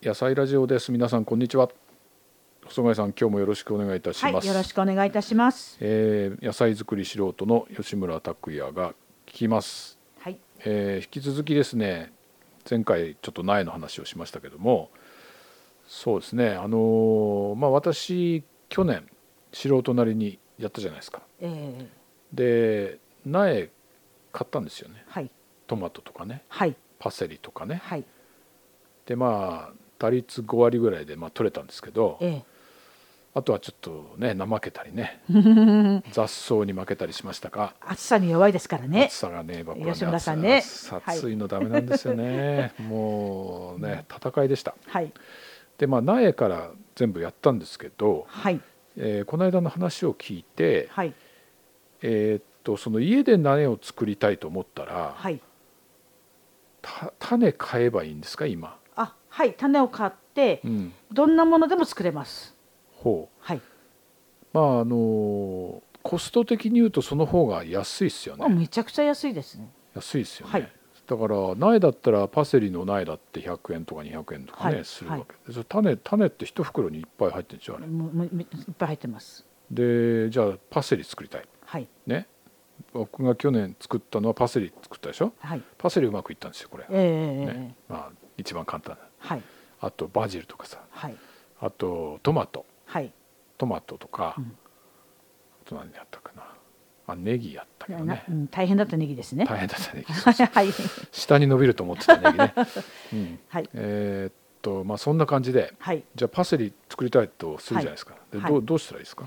野菜ラジオです。皆さんこんにちは。細貝さん今日もよろしくお願いいたします、はい、よろしくお願いいたします。えー野菜作り素人の吉村拓也が聞きます、はい、えー引き続きですね前回ちょっと苗の話をしましたけどもそうですねあのーまあ私去年素人なりにやったじゃないですか。えー、で苗買ったんですよね。はい、トマトとかね。はい、パセリとかね。はい、でまあ打率5割ぐらいでまあ取れたんですけどえあとはちょっとね怠けたりねー、雑草に負けたりしましたが暑さに弱いですからね。暑。さがね僕はね吉村さんね。暑暑いのダメなんですよね、もうね戦いでした。はい、でまあ苗から全部やったんですけど、はい、えーこの間の話を聞いて、はい、えーっとその家で苗を作りたいと思ったら、はい。た種買えばいいんですか今、あ、はい、種を買ってう、ん、どんなものでも作れます。ほう。はい、まああのコスト的に言うとその方が安いですよあねめちゃくちゃ安いですね。安いですよね、はい。だから苗だったらパセリの苗だって100円とか200円とかね、はい。するわけ。で種種って一袋にいっぱい入ってるんでしょあれもうもういっぱい入ってます。でじゃあパセリ作りたい。はい、ね。僕が去年作ったのはパセリ作ったでしょ？はい、パセリうまくいったんですよこれ、えー、ね。まあ一番簡単なはい、あとバジルとかさ。はい、あとトマト。はい。トマトとか、うん。あと何やったかな。あネギやったけどなねうん、大変だったネギですね。大変だったネギ。はい、下に伸びると思ってたネギね、うん、はい、えーっとまあそんな感じではい。じゃあパセリ作りたいとするじゃないですか、ではい。どうどうしたらいいですか、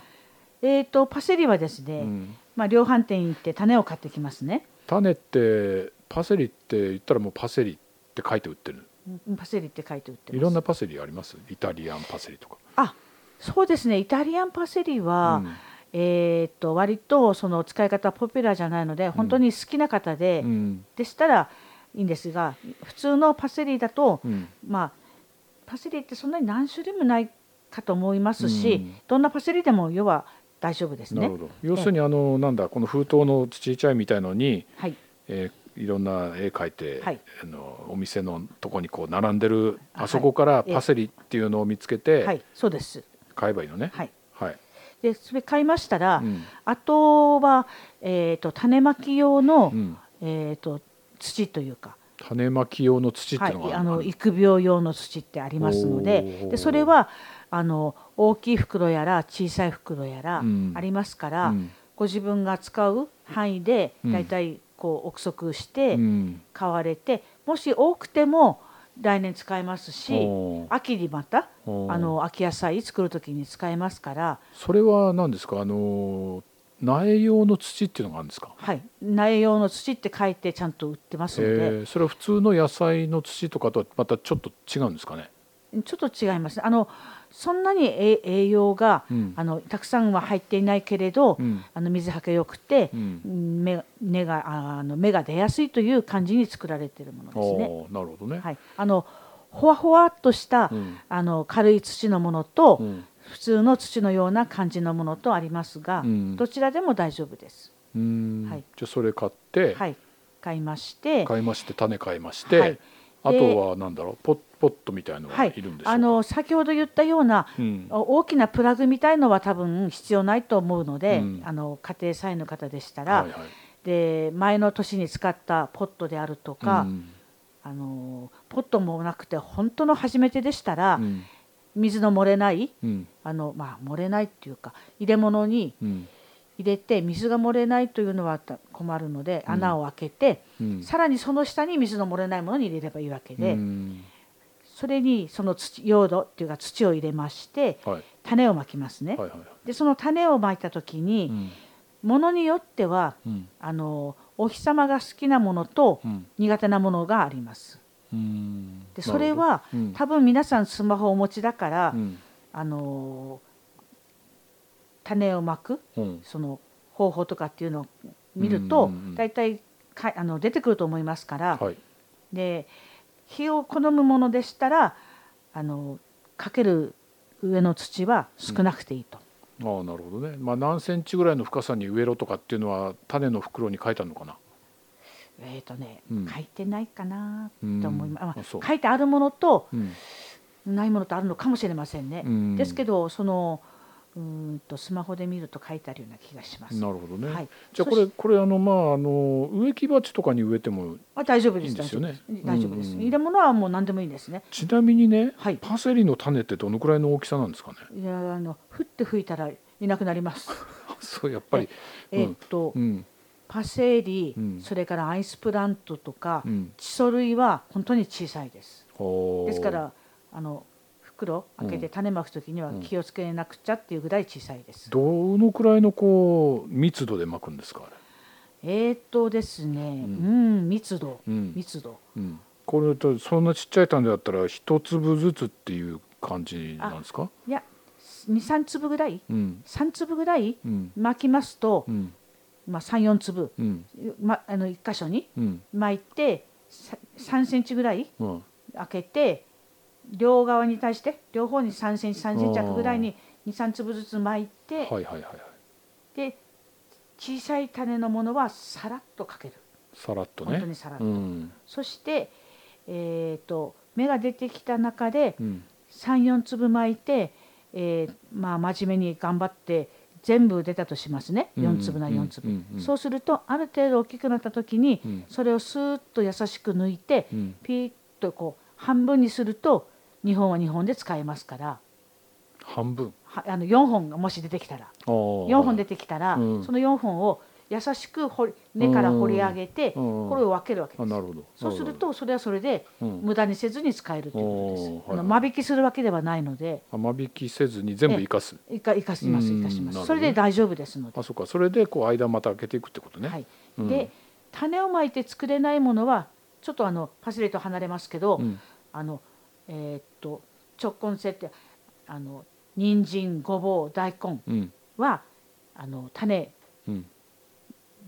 えっ、とパセリはですね、うん、まあ量販店行って種を買ってきますね。種ってパセリって言ったらもうパセリって書いて売ってる。うんパセリって書いて売って。いろんなパセリあります？イタリアンパセリとか、あそうですね。イタリアンパセリは、うん。えーっと割とその使い方ポピュラーじゃないので本当に好きな方で、うん。でしたらいいんですが普通のパセリだと、うん。まあパセリってそんなに何種類もないかと思いますし、うん。どんなパセリでも要は大丈夫ですね。なるほ。ど。要するにあのなんだこの封筒のちっちゃいみたいのに、はい。えーいろんな絵描いて、はい。あのお店のとこにこう並んでるああそこからはい。パセリっていうのを見つけてはいそうです。買えばいいのね。はい。はい。でそれ買いましたら、うん。あとはえーっと種まき用の、うん。えーっと土というか。種まき用の土ってはいいうの、があのある育苗用の土ってありますのおでー。でそれはあの大きい袋やら小さい袋やらうん。ありますから、うん。ご自分が使う範囲でうん。だいたいこう憶測してうん。買われて、もし多くても来年使えますし秋にまたあの秋野菜作る時に使えますから、それは何ですか？あの苗用の土っていうのがあるんですか？はい、苗用の土って書いてちゃんと売ってますので、えー。それは普通の野菜の土とかとはまたちょっと違うんですかね？ちょっと違います。あのそんなに栄栄養が、うん。あのたくさんは入っていないけれど、うん。あの水はけよくて、うん。芽根がああの芽が出やすいという感じに作られているものですね。なるほどね。はい、あのほわほわっとした、うん。あの軽い土のものと、うん。普通の土のような感じのものとありますが、うん。どちらでも大丈夫です。はい。じゃあそれ買って、はい、買いまして、買いまして種買いまして、はい。あとはなんだろうポッポットみたいのがはい。いるんでしょうか？あの先ほど言ったような、うん。大きなプラグみたいのは多分必要ないと思うので、うん。あの家庭菜園の方でしたら、はいはい。で前の年に使ったポットであるとか、うん。あのポットもなくて本当の初めてでしたら、うん。水の漏れないうん。あの、まあ、漏れないっていうか入れ物にうん。入れて水が漏れないというのは困るのでうん。穴を開けて、うん。さらにその下に水の漏れないものに入れればいいわけで、うんそれにその土用土っていうか土を入れましてはい。種をまきますね。はいはいでその種をまいた時に、うん。ものによってはうん。あのお日様が好きなものとうん。苦手なものがあります。うん。でそれは、うん。多分皆さんスマホをお持ちだから、うん。あの種をまくうん。その方法とかっていうのを見ると、うんうんうん大体かあの出てくると思いますから、はい。で火を好むものでしたらあのかける上の土は少なくていいと。ああなるほどね。まあ何センチぐらいの深さに植えろとかっていうのは種の袋に書いてあるのかな？えーとねうん。書いてないかなと思います、書いてあるものとうん。ないものとあるのかもしれませんね。うん。ですけどそのうーんとスマホで見ると書いてあるような気がします。なるほどね、はい、じゃあこれこれあのまああの植木鉢とかに植えてもあ大丈夫ですいいんです。よね大丈夫です。入れ物はもう何でもいいんですね。ちなみにね、はい。パセリの種ってどのくらいの大きさなんですかね？いやあの降って吹いたらいなくなります。そうやっぱり。えーっと、うん。パセリ、うん。それからアイスプラントとか、うん。チソ類は本当に小さいです。ですからあの袋開けて種まくときには気をつけなくちゃっていうぐらい小さいです。どのくらいのこう密度で巻くんですかあえーっとですね、ううんん、密度、密度。うん、これとそんなちっちゃい種だったら一粒ずつっていう感じなんですか？いや、二三粒ぐらい、うん。三粒ぐらいうん。巻きますと、うん。まあ三四粒、うん。まあの一箇所にうん。巻いてさ三センチぐらいうん。開けて両側に対して両方に3センチ3センチ弱ぐらいに23粒ずつ巻いて、はいはいはいはい。で小さい種のものはさらっとかける。さらっとね。本当にさらっと、うん。そして、えー、と芽が出てきた中でうん。34粒巻いて、えーまあ、真面目に頑張って全部出たとしますね。4粒な4粒、うん。うん。そうするとある程度大きくなった時に、うん。それをスーッと優しく抜いて、うん。ピーッとこう半分にすると2本は2本で使えますから。半分。はあの4本がもし出てきたら。4 4本出てきたら、うん。その4本を優しく掘り根から掘り上げて、うん。これを分けるわけです。あなるほど。そうするとそれはそれでうん。無駄にせずに使えるということです。間引きするわけではないので。あ間引きせずに全部生かす。いか生かしますうん。生かします。それで大丈夫ですので。あそうか。それでこう間また開けていくってことね。はい。うん。で種をまいて作れないものはちょっとあのパセリと離れますけど、うん。あのえーっと直根性ってあの人参ごぼう大根うん。はあの種うん。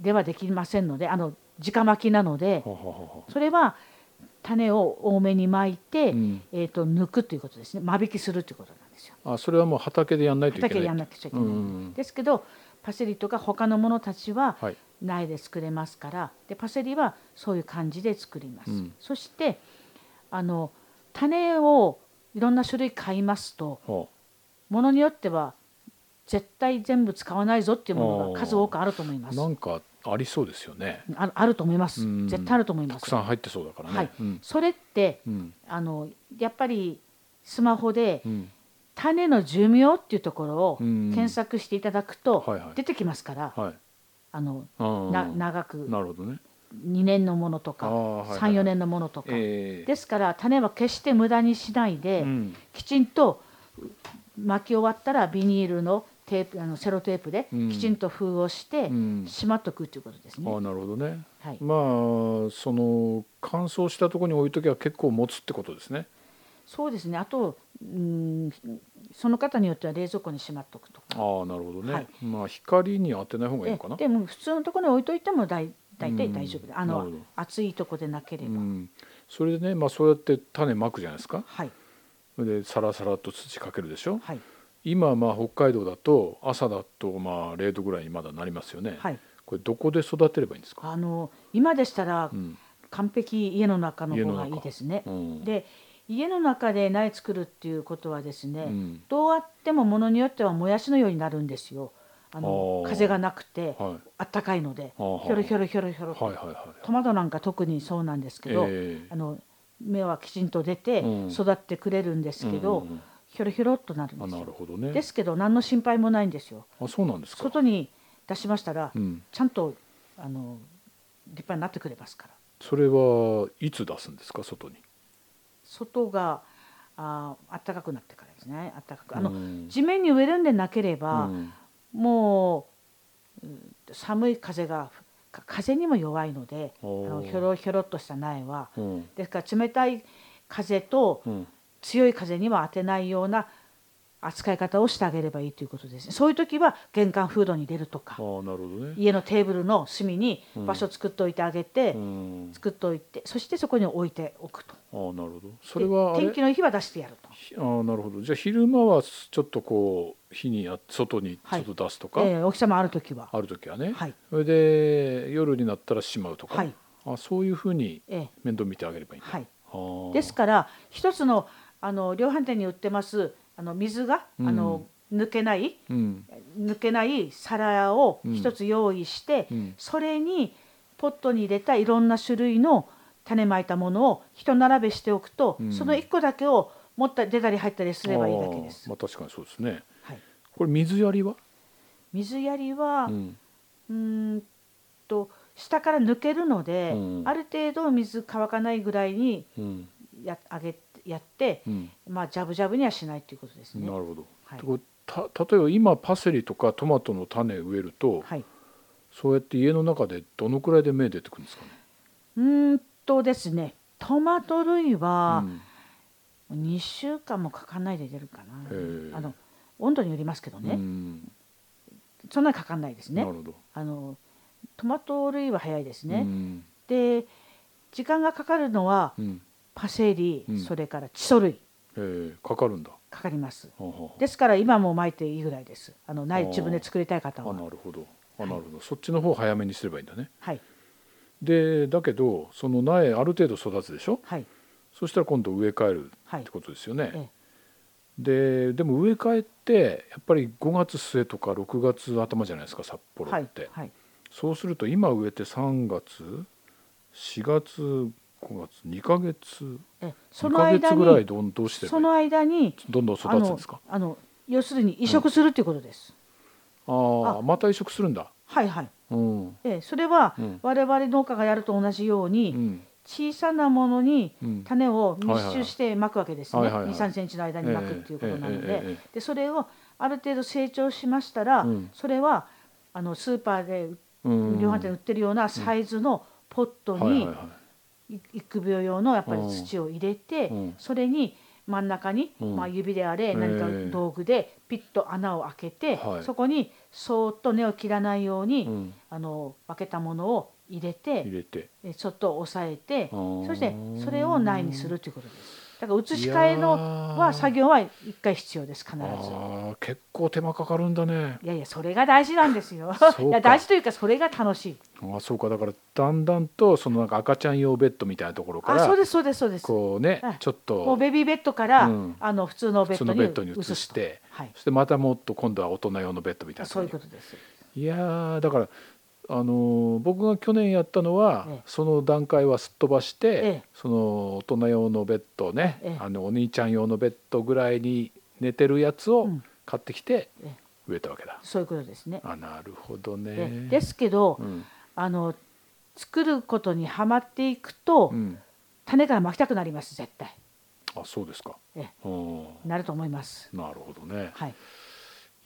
ではできませんのであの直巻きなのでははははそれは種を多めに巻いて、うん。えー、と抜くということですね。間引きするということなんですよ。あそれはもう畑でやんないといけない。畑でやんなくちゃいけない、うん。ですけどパセリとか他のものたちははい。苗で作れますから。でパセリはそういう感じで作ります。うん。そしてあの種をいろんな種類買いますとはものによっては絶対全部使わないぞっていうものが数多くあると思います。なんかありそうですよね。ああると思います。うん。絶対あると思います。たくさん入ってそうだからね。はい。うん。それってうん。あのやっぱりスマホでうん。種の寿命っていうところをうん。検索していただくとはいはい。出てきますから、はい。あのあー。な長く。なるほどね2年のものとあかーはいはい34年のものとか、ええ。ですから種は決して無駄にしないで、うん。きちんと巻き終わったらビニールのテープあのセロテープでうん。きちんと封をしてうん。しまっとくということですね。ああなるほどね。はい、まあその乾燥したところに置いときは結構持つってことですね。そうですね。あとうんその方によっては冷蔵庫にしまっとくとか。ああなるほどね、はい。まあ光に当てない方がいいのかな。ででも普通のところに置いといても大大体大丈夫で、あのなるほど。暑いとこでなければ、うん、それでね、まあ、そうやって種まくじゃないですか。はい。でサラサラっと土かけるでしょ。はい。今まあ北海道だと朝だとまあ0度ぐらいにまだなりますよね、はい。これどこで育てればいいんですか、あの今でしたらうん。完璧家の中の方がいいですね。うん。で家の中で苗作るっていうことはですね、うん。どうあってもものによってはもやしのようになるんですよ。あの風がなくてはい。あったかいのでひょろひょろひょろひょろ、はいはいはいトマトなんか特にそうなんですけど、ええ。あの芽はきちんと出てうん。育ってくれるんですけど、うんうんうん。ひょろひょろっとなるんあですよ。なるほどね。ですけど何の心配もないんですよ。あそうなんですか。外に出しましたら、うん、ちゃんとあの立派になってくれますから。それはいつ出すんですか？外に。外があ暖かくなってからですね。暖かく。あの、うん。地面に植えるんでなければ、うんもううん寒い風がか風にも弱いのであのひょろひょろっとした苗はうん。ですから冷たい風とうん。強い風には当てないような扱い方をしてあげればいいということですね。そういう時は玄関フードに入れるとかね。家のテーブルの隅に場所作っておいてあげて、うん。作っておいてそしてそこに置いておくとああなるほど。それは天気のいい日は出してやると。ひああなるほど。じゃあ昼間はちょっとこう日にや外にちはいょっと出すとか、えー、大きさもある時は。ある時はね、はい。それで夜になったらしまうとか、はい。あそういうふうにえー面倒見てあげればいいんだ、はい。あー。ですから一つのあの量販店に売ってますあの水が、うん。あの抜けないうん。抜けない皿を一つ用意して、うん。それにポットに入れたいろんな種類の種まいたものを一並べしておくと、うん。その1個だけを持った出たり入ったりすればいいだけです。まあ確かにそうですね。はい、これ水やりは、水やりは、うん。んと下から抜けるので、うん。ある程度水乾かないぐらいにうん。やあげやって、うん。まあジャブジャブにはしないということですね。なるほど、はい。た例えば今パセリとかトマトの種植えると、はい。そうやって家の中でどのくらいで芽出てくるんですかね、うーんとですね、トマト類はうん。2週間もかかんないで出るかへえ。な。あの温度によりますけどね、うん。そんなにかかんないですね。な。るほど。あのトマト類は早いですうね。ん。で、時間がかかるのはうん。パセリ、うん。それからチソ類。えーかかるんだ。かかります。はあはあですから今も巻いていいぐらいです。あのない自分で作りたい方あは。なるほど。あはい。なるほど、そっちの方早めにすればいいんだね。はいでだけどその苗ある程度育つでしょ？はい。そしたら今度植え替えるはい。って。ことですよね、えででも植え替えってやっぱり5月末とか6月頭じゃないですか札幌って、はいそうすると今植えて3月4月5月2ヶ月ええ。そ2のヶ間月ぐらいにどんどうしてその間にどんどん育つんですか？あの要するに移植するっていうことです。あああ。また移植するんだ。はいはい。うん。ええそれはうん。我々農家がやると同じよううにん。小さなものにうん。種を密集してまくわけですね。はいはいはい。2、3センチの間にまくっていうことなので。え、でそれをある程度成長しましたらうん、それはあのスーパーでうん。量販店で売ってるようなサイズのポットに育苗用のやっぱり土を入れてうん。それに真ん中に、うん。まあ、指であれえ何かえ道具でピッと穴を開けて、はい。そこにそーっと根を切らないように、うん。あの分けたものを入れて入れて。えちょっと押さえてそしてそれを苗にするということです。だから移し替えのは作業は一回必要です必ず。結構手間かかるんだねいやいやそれが大事なんですよ。いや大事というかそれが楽しい。あそうかだからだんだんとそのなんか赤ちゃん用ベッドみたいなところからあそうですそうですそうです。こうねはいちょっともうベビーベッドから、うんあの普通のベッドに移してはい、そしてまたもっと今度は大人用のベッドみたいなそういうことです。いやーだからあのー僕が去年やったのは、ええその段階はすっ飛ばして、ええその大人用のベッドね、ええあのお兄ちゃん用のベッドぐらいに寝てるやつをうん買ってきてええ植えたわけだ。そういうことですね。あなるほどでね。ですけど、うんあの作ることにはまっていくと、うん、種から巻きたくなります絶対。あそうですか。なると思います。なるほどね。はい。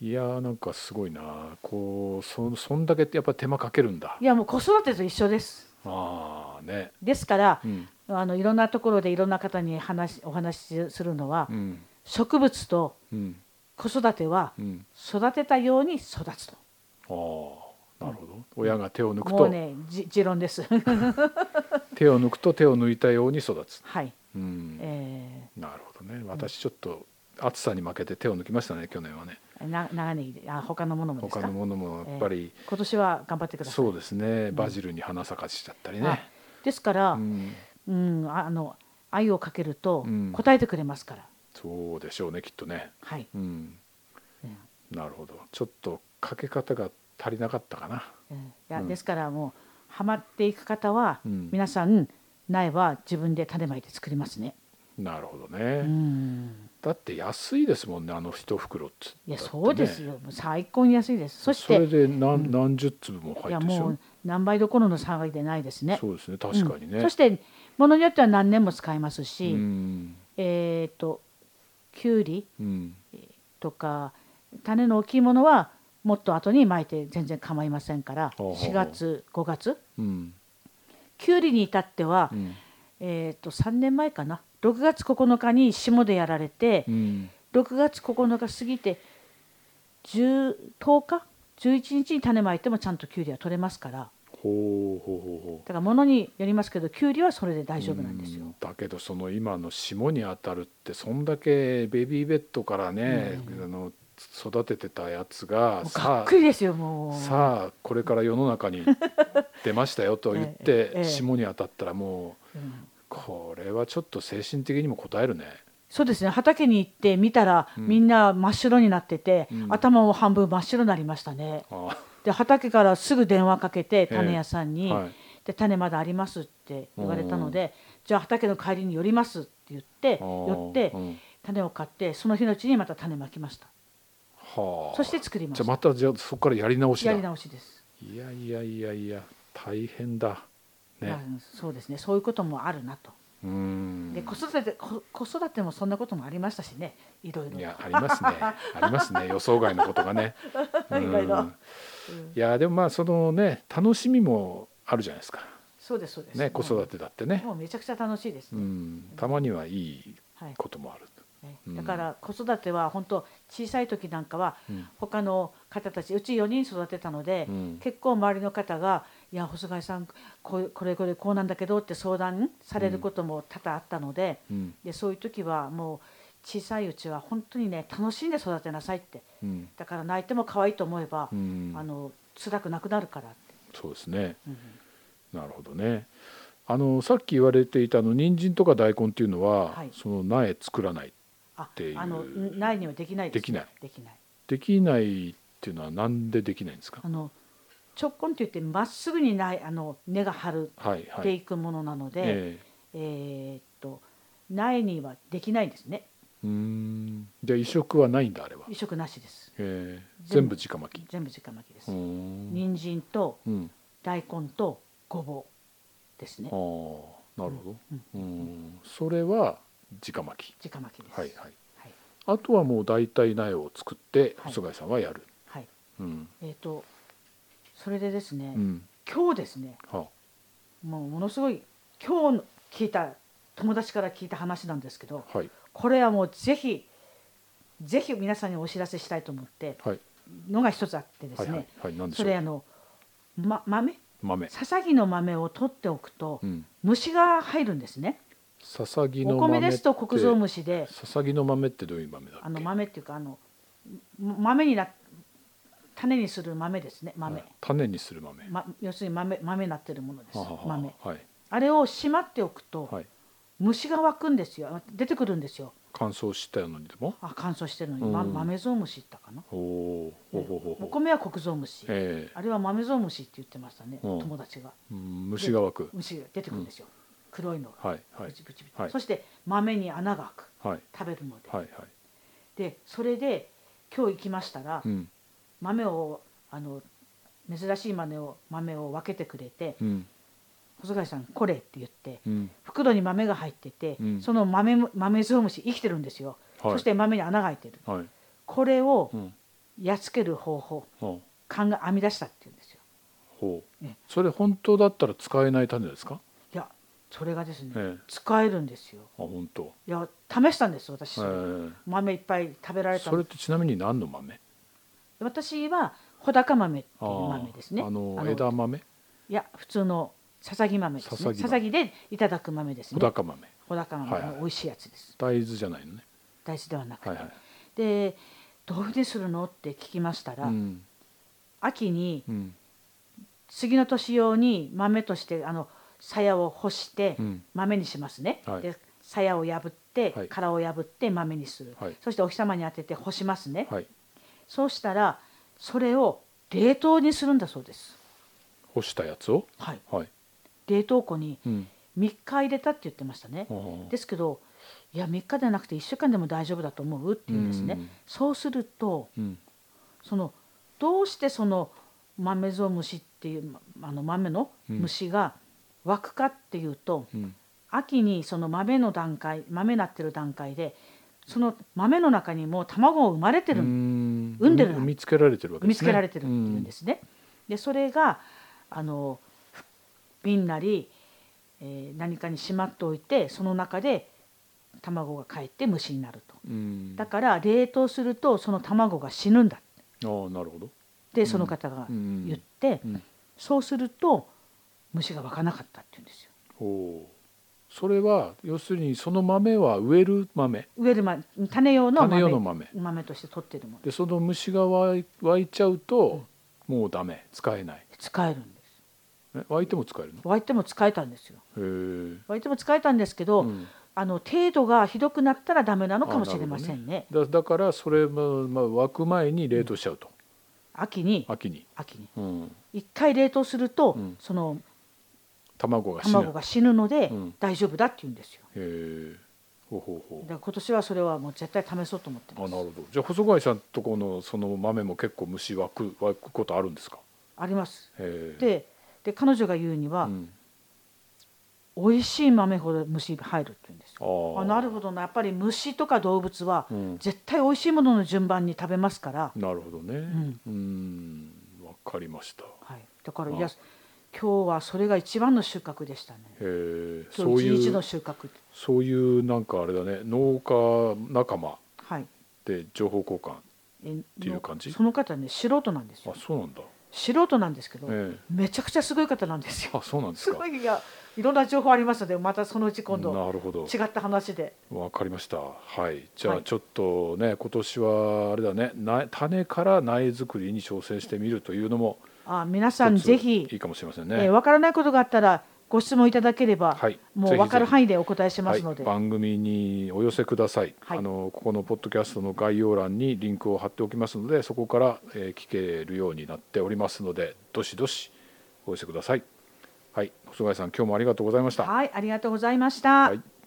いやーなんかすごいな。こうそそんだけやっぱ手間かけるんだ。いやもう子育てと一緒です。ああね。ですから、うん。あのいろんなところでいろんな方に話お話しするのは、うん。植物とうん。子育てはうん。育てたように育つと。ああなるほど。親が手を抜くもうと、ねじ持論です。手を抜くと手を抜いたように育つ。はい。うん。えなるほどね。私ちょっと暑さに負けて手を抜きましたね去年はね。ー、な長ネギであ他のものもですか？他のものもやっぱり、今年は頑張ってください。そうですね。バジルに花咲かしちゃったりあね、ですから、ううん、ん、ああの愛をかけるとうん。答えてくれますから。そうでしょうねきっとね。はい。うん。うんなるほど。ちょっとかけ方が足りなかったかな。うんいや、うん。ですからもうハマっていく方は、うん。皆さん苗は自分で種まいて作りますね。なるほどうね、ん。だって安いですもんねあの一袋っついやそうですよ。最高に安いです。そしそれてで何,、うん。何十粒もい入ってしょ？やもう何倍どころの差がでないですね。そうですね確かにね、うんそしてものによっては何年も使えますし、うん。えっ、ときゅうりうん。とか種の大きいものはもっと後に巻いて全然構いませんからほうほうほう。4月5月。うん。きゅうりに至っては、うん。えー、と3年前かな6月9日に霜でやられてうん。6月9日過ぎて10 10日？11日に種まいてもちゃんときゅうりは取れますから。ほうほうほうほう。だから物によりますけどきゅうりはそれで大丈夫なんですよ。うん。だけどその今の霜に当たるってそんだけベビーベッドからね、うん。あの育ててたやつがさっくりですよもう。あさあこれから世の中に出ましたよと言って え。霜に当たったらもううんこれはちょっと精神的にも応えるね。そうですね。畑に行って見たら、うん。みんな真っ白になってて、うん。頭も半分真っ白になりましたね。あで畑からすぐ電話かけてえ種屋さんに、はい。で種まだありますって言われたので、じゃあ畑の帰りに寄りますって言って寄ってうん。種を買ってその日のうちにまた種まきました。はあ。そして作りまじゃあまたじゃあそこからやり直しだ。やり直しです、いやいやいやいや大変だね。まあそうですね。そういうこともあるなと。で子育てこ子育てもそんなこともありましたしね。いろいろ。いやありますね。ありますね。予想外のことがね。いろいろ。うん。いやでもまあそのね楽しみもあるじゃないですか。そうですそうです。ね子育てだってね。もうめちゃくちゃ楽しいです。うね、ん。たまにはいいはいこともある。ねうん。だから子育ては本当小さい時なんかはうん。他の方たちうち4人育てたので、うん。結構周りの方が「いや細貝さんこれこれこうなんだけど」って相談されることも多々あったので,、うん。でそういう時はもう小さいうちは本当にね楽しんで育てなさいって。うん。だから泣いても可愛いと思えば、うん。あの辛くなくなるからって、そうですね。うんなるほどね。あのさっき言われていたあの人参とか大根っていうのは、はい。その苗作らないあていう。あのないにはできないです、できない。できない。できないっていうのはなんでできないんですか？あの直根って言ってまっすぐにないあの根が張るはいはい。っていくものなので、ええ。ーっと苗にはできないんですね。えうーん。じゃあ移植はないんだあれは、移植なしです。ええ。全全部部直巻き。全部直巻きです、うーん。人参とうん。大根とごぼうですね。ああなるほど。うんうんそれは直巻き。直巻きです。はいはい。はい、あとはもう大体苗を作っては貝さんはやる、はい。うん。えーっとそれでですね、うん。今日ですねはもうものすごい今日聞いた友達から聞いた話なんですけどはい。これはもうぜひぜひ皆さんにお知らせしたいと思ってはい。のが一つあってですね、はいはい。はい。そう？れあの、ま、豆？豆。ささぎの豆を取っておくとうん。虫が入るんですね。ささぎのお豆米ですと国蔵って虫でささぎの豆ってどういう豆だあの豆っていうかあの豆にな種にする豆ですね豆、はい。種にする豆。ま、要するに豆豆になってるものです豆。はい。あれをしまっておくと、はい。虫が湧くんですよ。出てくるんですよ。乾燥したのにでも？あ乾燥してるのに、まうん。豆ゾウムシったかな。おおお米は国蔵虫、ええ。あれは豆ゾウムシって言ってましたね、うん。友達が。うん虫が湧く。虫が出てくるんですよ、黒いの。がはいはい。ブチブチブチ。はい。そして豆に穴が開く。はい。食べるので、はいはい。でそれで今日行きましたら、うん豆をあの珍しい豆を豆を分けてくれてうん「細貝さんこれ」って言ってうん。袋に豆が入ってて、うん。その豆も豆ゾウムシ生きてるんですよ、はい。そして豆に穴が開いてる。はい。これをうん。やっつける方法ほう。考え編み出したって言うんですよ。ほう。ねそれ本当だったら使えない種ですか？いやそれがですね、ええ。使えるんですよ。あ本当。いや試したんです私。それ、え。豆いっぱい食べらえれたそれってちなみに何の豆？私は穂高豆っていう豆ですね。あの枝豆？いや普通のささぎ豆。ですねささぎでいただく豆ですね。穂高豆。穂高豆はいはい。の美味しいやつです、大豆じゃないのね。大豆ではなくて、はいはい。でどういうふうにするの？って聞きましたら、うん。秋にうん。次の年用に豆としてあの鞘を干してうん。豆にしますね、はい。で鞘を破って、はい。殻を破って豆にする、はい。そしてお日様に当てて干しますね、はいそうしたらそれを冷凍にするんだそうです、干したやつを？はい、はい。冷凍庫にうん。3日入れたって言ってましたね、あーですけどいや3日ではなくて1週間でも大丈夫だと思うって言うんですね、うん。そうするとうん。そのどうしてその豆ゾウムシっていうまあの豆の虫が湧くかっていうと、うん。秋にその豆の段階豆なってる段階でその豆の中にも卵を生まれてる、うん産ん。でる産みつけられてるわけですねつけられてるっていうん。ですね。でそれがあの瓶なり、えー何かにしまっておいてその中で卵がかえって虫になると。うん。だから冷凍するとその卵が死ぬん。だああなるほどってその方が言って、うん。そうすると虫が湧かなかったって言うん。ですよ。おそれは要するにその豆は植える豆。植える、ま、種用の種豆用の豆。豆として取ってるもの。でその虫が湧いちゃうと、もうダメ。使えない。使えるんです。え湧いても使えるの？湧いても使えたんですよ。へえ。湧いても使えたんですけど、うん。あの程度がひどくなったらダメなのかもしれませんね。だだからそれも、まあ、湧く前に冷凍しちゃうと、秋に。秋に、秋に。うん、一回冷凍すると、うん。その卵が死ぬ。卵が死ぬのでうん。大丈夫だって言うんですよ。へえほうほうほう。だから今年はそれはもう絶対試そうと思ってます。あなるほど。じゃあ細貝さんとこのその豆も結構虫湧く湧くことあるんですか？あります。へえでで彼女が言うには、うん、美味しい豆ほど虫入るって言うんですよ。ああなるほどな。やっぱり虫とか動物はうん、絶対美味しいものの順番に食べますから、なるほどね。ん。うん。わかりました。はい、だからあ。いや今日はそれが一番の収穫でしたね。へえ今そう日一日のいう収穫。そういうなんかあれだね農家仲間はい。で情報交換えていう感じ？その方ね素人なんですよあ。そうなんだ素人なんですけど、ええめちゃくちゃすごい方なんですよ。あそうなんですすかごいいやいろんな情報ありますのでまたそのうち今度なるほど違った話で。わかりましたはいじゃはいあちょっとね今年はあれだねな種から苗作りに挑戦してみるというのもあ皆さんぜひいいかもしれませんえーねわからないことがあったらご質問いただければ、はい。ぜひもう分かるぜひ範囲でお答えしますので、はい、番組にお寄せください、はい。あのここのポッドキャストの概要欄にリンクを貼っておきますのでそこから、えー聞けるようになっておりますのでどしどしお寄せください。はい。細貝さん今日もありがとうございました。はい、ありがとうございました。はい